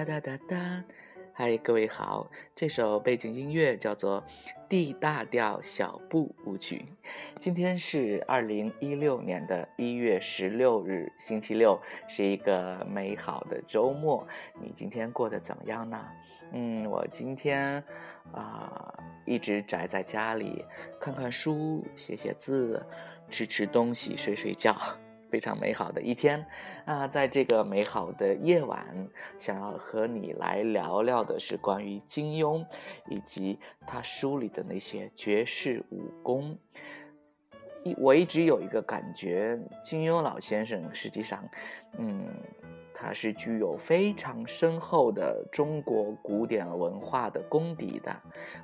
哒哒哒哒。嗨各位好这首背景音乐叫做 d 大调小步舞曲。今天是二零一六年的一月十六日星期六是一个美好的周末。你今天过得怎么样呢？嗯我今天啊一直宅在家里看看书写写字吃吃东西睡睡觉。非常美好的一天那，在这个美好的夜晚，想要和你来聊聊的是关于金庸以及他书里的那些绝世武功。一我一直有一个感觉，金庸老先生实际上，嗯。他是具有非常深厚的中国古典文化的功底的。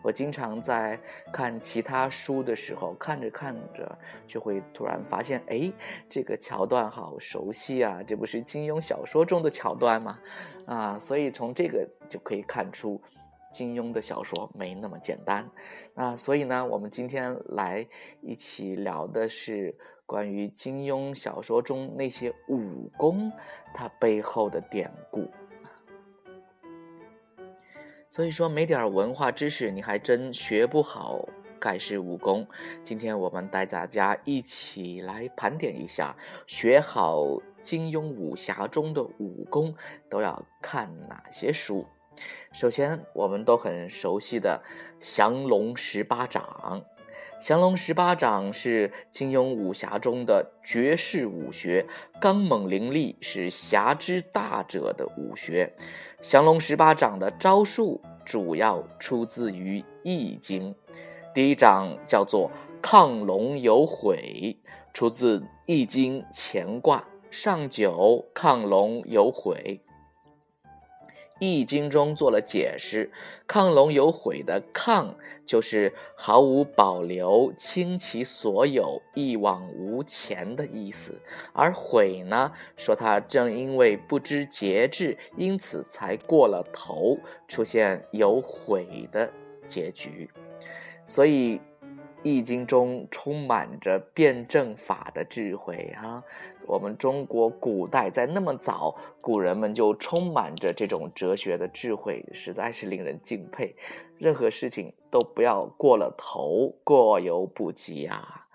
我经常在看其他书的时候，看着看着就会突然发现，哎，这个桥段好熟悉啊！这不是金庸小说中的桥段吗？啊，所以从这个就可以看出，金庸的小说没那么简单。啊，所以呢，我们今天来一起聊的是。关于金庸小说中那些武功，它背后的典故。所以说，没点文化知识，你还真学不好盖世武功。今天我们带大家一起来盘点一下，学好金庸武侠中的武功都要看哪些书。首先，我们都很熟悉的降龙十八掌。降龙十八掌是金庸武侠中的绝世武学，刚猛凌厉，是侠之大者的武学。降龙十八掌的招数主要出自于《易经》，第一掌叫做亢龙有悔，出自《易经》乾卦上九，亢龙有悔。《易经》中做了解释，“亢龙有悔”的“亢”就是毫无保留、倾其所有、一往无前的意思，而“悔”呢，说他正因为不知节制，因此才过了头，出现有悔的结局。所以，《易经》中充满着辩证法的智慧啊。我们中国古代在那么早，古人们就充满着这种哲学的智慧，实在是令人敬佩。任何事情都不要过了头，过犹不及啊！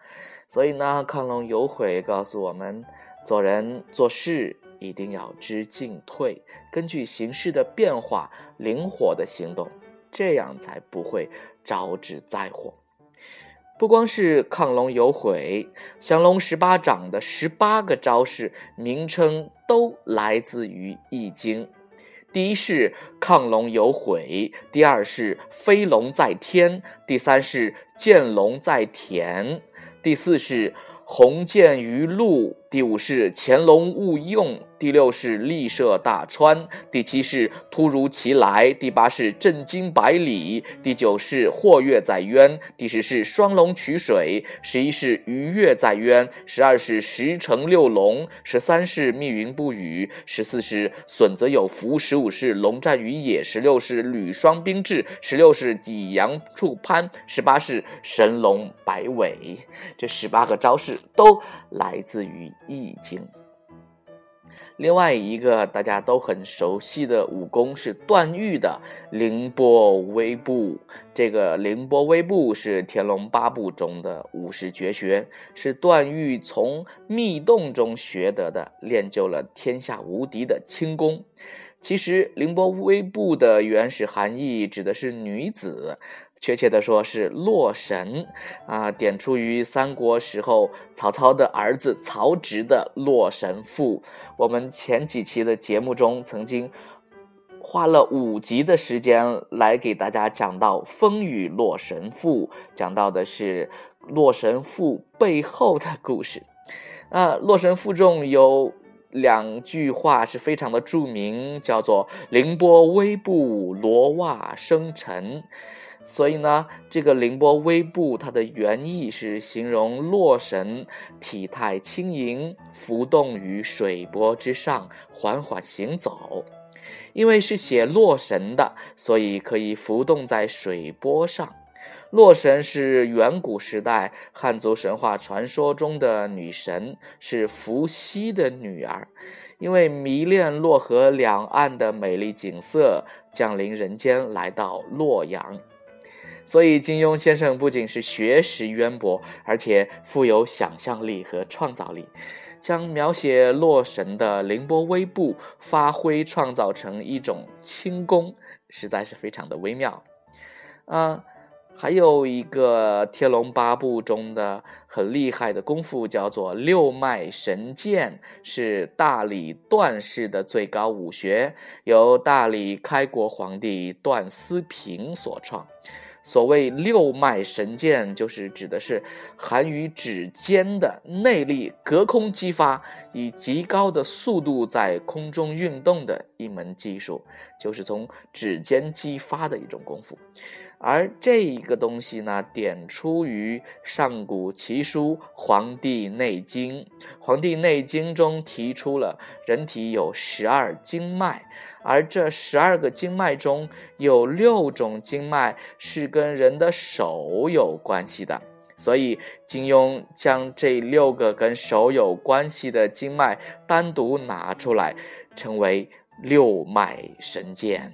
所以呢，亢龙有悔告诉我们，做人做事一定要知进退，根据形势的变化灵活的行动，这样才不会招致灾祸。不光是亢龙有悔，降龙十八掌的十八个招式名称都来自于《易经》。第一是亢龙有悔，第二是飞龙在天，第三是见龙在田，第四是鸿渐于陆，第五是潜龙勿用。第六是力射大川，第七是突如其来，第八是震惊百里，第九是或跃在渊，第十是双龙取水，十一是鱼跃在渊，十二是十成六龙，十三是密云不雨，十四是损则有福，十五是龙战于野，十六是履霜冰至，十六是抵阳处攀，十八是神龙摆尾。这十八个招式都来自于《易经》。另外一个大家都很熟悉的武功是段誉的凌波微步。这个凌波微步是《天龙八部》中的武士绝学，是段誉从密洞中学得的，练就了天下无敌的轻功。其实凌波微步的原始含义指的是女子。确切的说是洛神啊，点出于三国时候曹操的儿子曹植的《洛神赋》。我们前几期的节目中曾经花了五集的时间来给大家讲到《风雨洛神赋》，讲到的是《洛神赋》背后的故事。啊，《洛神赋》中有两句话是非常的著名，叫做“凌波微步，罗袜生尘”。所以呢，这个凌波微步，它的原意是形容洛神体态轻盈，浮动于水波之上，缓缓行走。因为是写洛神的，所以可以浮动在水波上。洛神是远古时代汉族神话传说中的女神，是伏羲的女儿。因为迷恋洛河两岸的美丽景色，降临人间，来到洛阳。所以，金庸先生不仅是学识渊博，而且富有想象力和创造力，将描写洛神的凌波微步发挥创造成一种轻功，实在是非常的微妙。啊，还有一个《天龙八部》中的很厉害的功夫，叫做六脉神剑，是大理段氏的最高武学，由大理开国皇帝段思平所创。所谓六脉神剑，就是指的是含于指尖的内力隔空激发，以极高的速度在空中运动的一门技术，就是从指尖激发的一种功夫。而这一个东西呢，点出于上古奇书《黄帝内经》。《黄帝内经》中提出了人体有十二经脉，而这十二个经脉中有六种经脉是跟人的手有关系的，所以金庸将这六个跟手有关系的经脉单独拿出来，称为六脉神剑。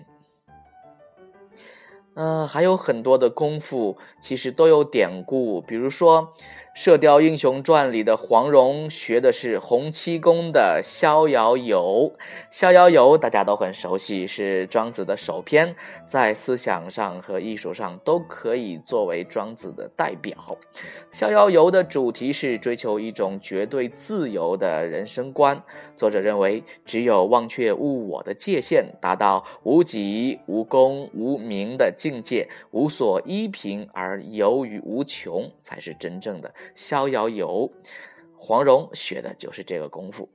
嗯，还有很多的功夫，其实都有典故，比如说。《射雕英雄传》里的黄蓉学的是洪七公的逍遥游，逍遥游大家都很熟悉，是庄子的首篇，在思想上和艺术上都可以作为庄子的代表。逍遥游的主题是追求一种绝对自由的人生观，作者认为，只有忘却物我的界限，达到无己、无功、无名的境界，无所依凭而游于无穷，才是真正的。逍遥游，黄蓉学的就是这个功夫，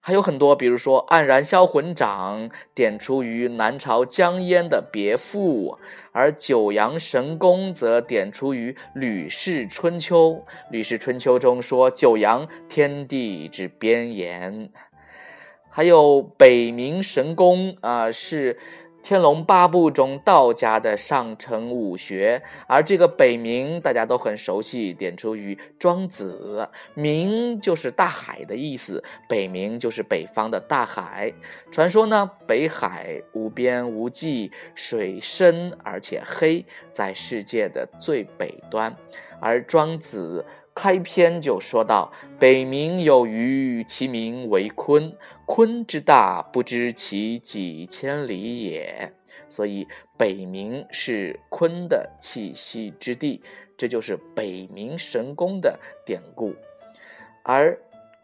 还有很多，比如说黯然销魂掌，点出于南朝江淹的别赋；而九阳神功则点出于《吕氏春秋》。《吕氏春秋》中说九阳天地之边沿，还有北冥神功啊，是。《天龙八部》中道家的上乘武学，而这个北冥大家都很熟悉，点出于庄子。冥就是大海的意思，北冥就是北方的大海。传说呢，北海无边无际，水深而且黑，在世界的最北端。而庄子。开篇就说到：“北冥有鱼，其名为鲲。鲲之大，不知其几千里也。所以，北冥是鲲的栖息之地，这就是北冥神功的典故。而。”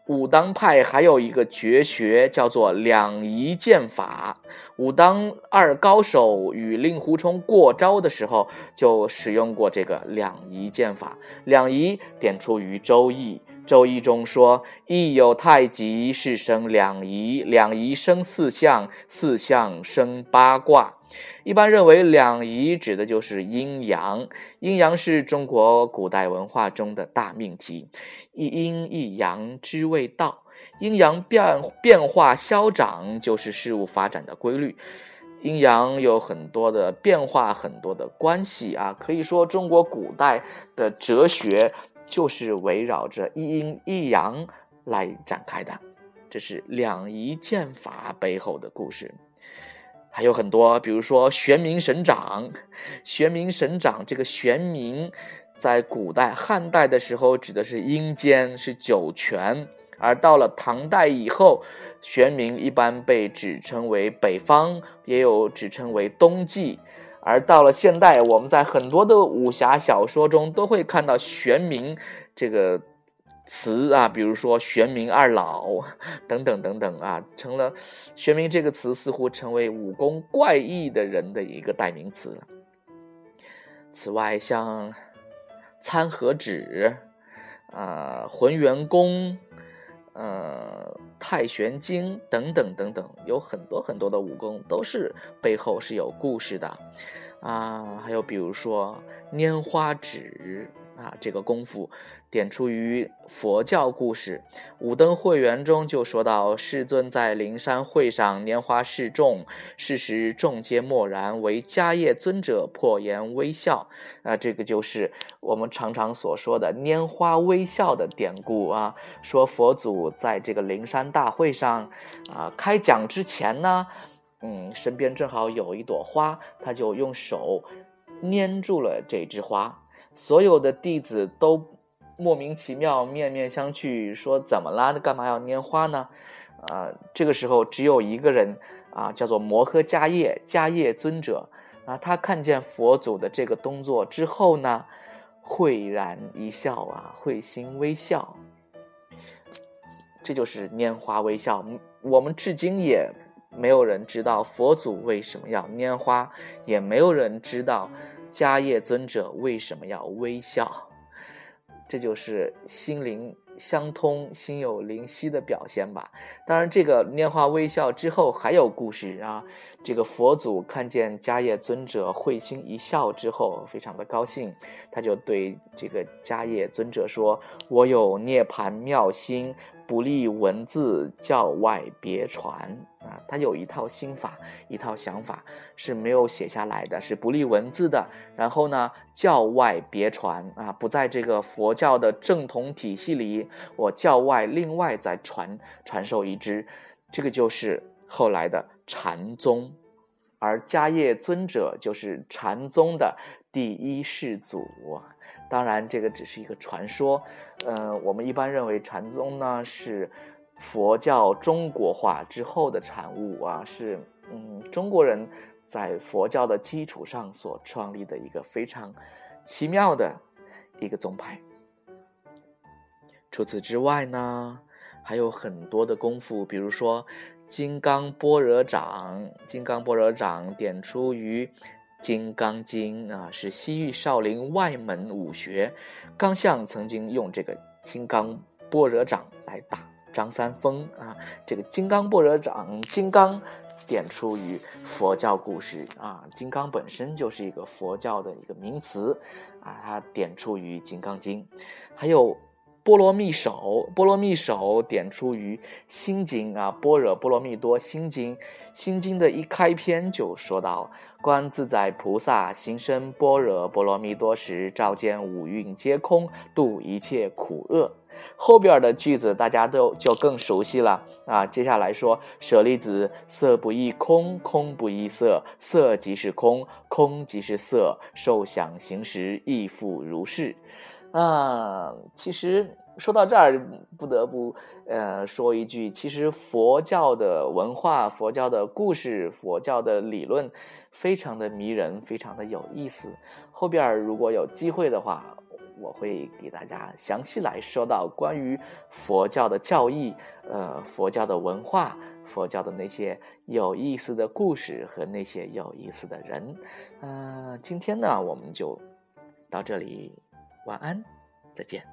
武当派还有一个绝学叫做两仪剑法。武当二高手与令狐冲过招的时候，就使用过这个两仪剑法。两仪点出于《周易》，《周易》中说：“易有太极，是生两仪，两仪生四象，四象生八卦。”一般认为，两仪指的就是阴阳。阴阳是中国古代文化中的大命题，一阴一阳之谓道。阴阳变变化消长，就是事物发展的规律。阴阳有很多的变化，很多的关系啊。可以说，中国古代的哲学就是围绕着一阴一阳来展开的。这是两仪剑法背后的故事。还有很多，比如说玄冥神掌。玄冥神掌这个玄冥，在古代汉代的时候指的是阴间，是九泉；而到了唐代以后，玄冥一般被指称为北方，也有指称为冬季。而到了现代，我们在很多的武侠小说中都会看到玄冥这个。词啊，比如说玄冥二老 等等等等啊，成了玄冥这个词似乎成为武功怪异的人的一个代名词。此外，像参合指、啊浑元功、呃太玄经等等等等，有很多很多的武功都是背后是有故事的啊。还有比如说拈花指。啊，这个功夫点出于佛教故事，《五灯会元》中就说到：世尊在灵山会上拈花示众，是时众皆默然，唯迦叶尊者破颜微笑。啊，这个就是我们常常所说的拈花微笑的典故啊。说佛祖在这个灵山大会上啊开讲之前呢，嗯，身边正好有一朵花，他就用手粘住了这枝花。所有的弟子都莫名其妙、面面相觑，说：“怎么啦？干嘛要拈花呢？”啊，这个时候只有一个人啊，叫做摩诃迦叶迦叶尊者啊，他看见佛祖的这个动作之后呢，会然一笑啊，会心微笑。这就是拈花微笑。我们至今也没有人知道佛祖为什么要拈花，也没有人知道。迦叶尊者为什么要微笑？这就是心灵相通、心有灵犀的表现吧。当然，这个拈花微笑之后还有故事啊。这个佛祖看见迦叶尊者会心一笑之后，非常的高兴，他就对这个迦叶尊者说：“我有涅盘妙心。”不立文字，教外别传啊！他有一套心法，一套想法是没有写下来的，是不立文字的。然后呢，教外别传啊，不在这个佛教的正统体系里，我教外另外再传传授一支，这个就是后来的禅宗，而迦叶尊者就是禅宗的第一世祖。当然，这个只是一个传说。嗯，我们一般认为禅宗呢是佛教中国化之后的产物啊，是嗯中国人在佛教的基础上所创立的一个非常奇妙的一个宗派。除此之外呢，还有很多的功夫，比如说金刚般若掌，金刚般若掌点出于。金刚经啊，是西域少林外门武学。刚相曾经用这个金刚般若掌来打张三丰啊。这个金刚般若掌，金刚点出于佛教故事啊。金刚本身就是一个佛教的一个名词啊，它点出于金刚经。还有波罗蜜手，波罗蜜手点出于心经啊，般若波罗蜜多心经。心经的一开篇就说到。观自在菩萨行深般若波罗蜜多时，照见五蕴皆空，度一切苦厄。后边的句子大家都就更熟悉了啊。接下来说舍利子，色不异空，空不异色，色即是空，空即是色，受想行识亦复如是。啊，其实说到这儿，不得不呃说一句，其实佛教的文化、佛教的故事、佛教的理论。非常的迷人，非常的有意思。后边如果有机会的话，我会给大家详细来说到关于佛教的教义，呃，佛教的文化，佛教的那些有意思的故事和那些有意思的人。呃，今天呢，我们就到这里，晚安，再见。